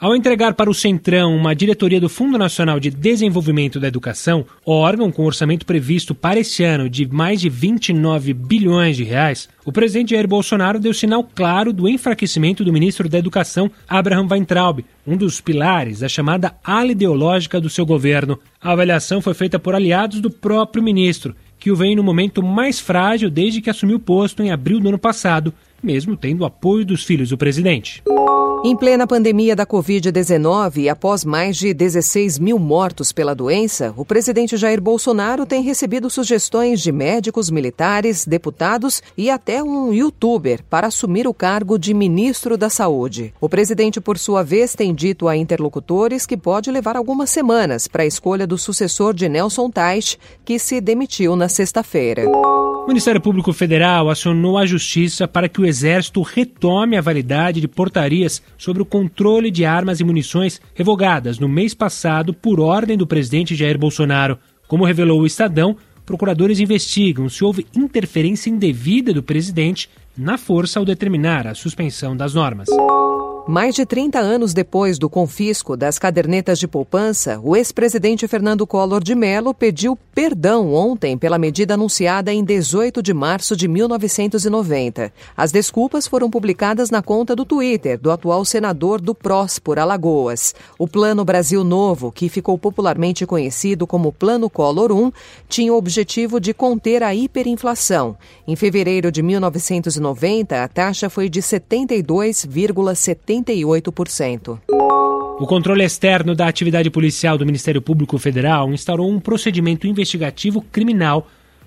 Ao entregar para o Centrão uma diretoria do Fundo Nacional de Desenvolvimento da Educação, órgão com orçamento previsto para este ano de mais de 29 bilhões de reais, o presidente Jair Bolsonaro deu sinal claro do enfraquecimento do ministro da Educação, Abraham Weintraub, um dos pilares da chamada ala ideológica do seu governo. A avaliação foi feita por aliados do próprio ministro, que o vem no momento mais frágil desde que assumiu o posto em abril do ano passado, mesmo tendo o apoio dos filhos do presidente. Em plena pandemia da Covid-19 e após mais de 16 mil mortos pela doença, o presidente Jair Bolsonaro tem recebido sugestões de médicos, militares, deputados e até um youtuber para assumir o cargo de ministro da Saúde. O presidente, por sua vez, tem dito a interlocutores que pode levar algumas semanas para a escolha do sucessor de Nelson Teich, que se demitiu na sexta-feira. O Ministério Público Federal acionou a Justiça para que o Exército retome a validade de portarias sobre o controle de armas e munições revogadas no mês passado por ordem do presidente Jair Bolsonaro. Como revelou o Estadão, procuradores investigam se houve interferência indevida do presidente na força ao determinar a suspensão das normas. Mais de 30 anos depois do confisco das cadernetas de poupança, o ex-presidente Fernando Collor de Mello pediu perdão ontem pela medida anunciada em 18 de março de 1990. As desculpas foram publicadas na conta do Twitter do atual senador do PROS por Alagoas. O Plano Brasil Novo, que ficou popularmente conhecido como Plano Collor 1, tinha o objetivo de conter a hiperinflação. Em fevereiro de 1990, a taxa foi de 72,70 88%. O controle externo da atividade policial do Ministério Público Federal instaurou um procedimento investigativo criminal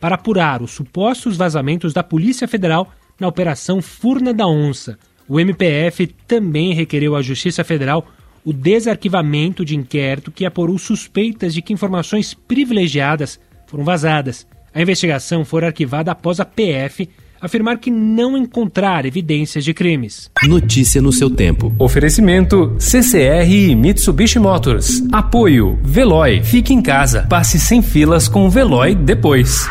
para apurar os supostos vazamentos da Polícia Federal na Operação Furna da Onça. O MPF também requereu à Justiça Federal o desarquivamento de inquérito que apurou suspeitas de que informações privilegiadas foram vazadas. A investigação foi arquivada após a PF afirmar que não encontrar evidências de crimes. Notícia no seu tempo. Oferecimento CCR e Mitsubishi Motors. Apoio Veloy. Fique em casa. Passe sem filas com o Veloy depois.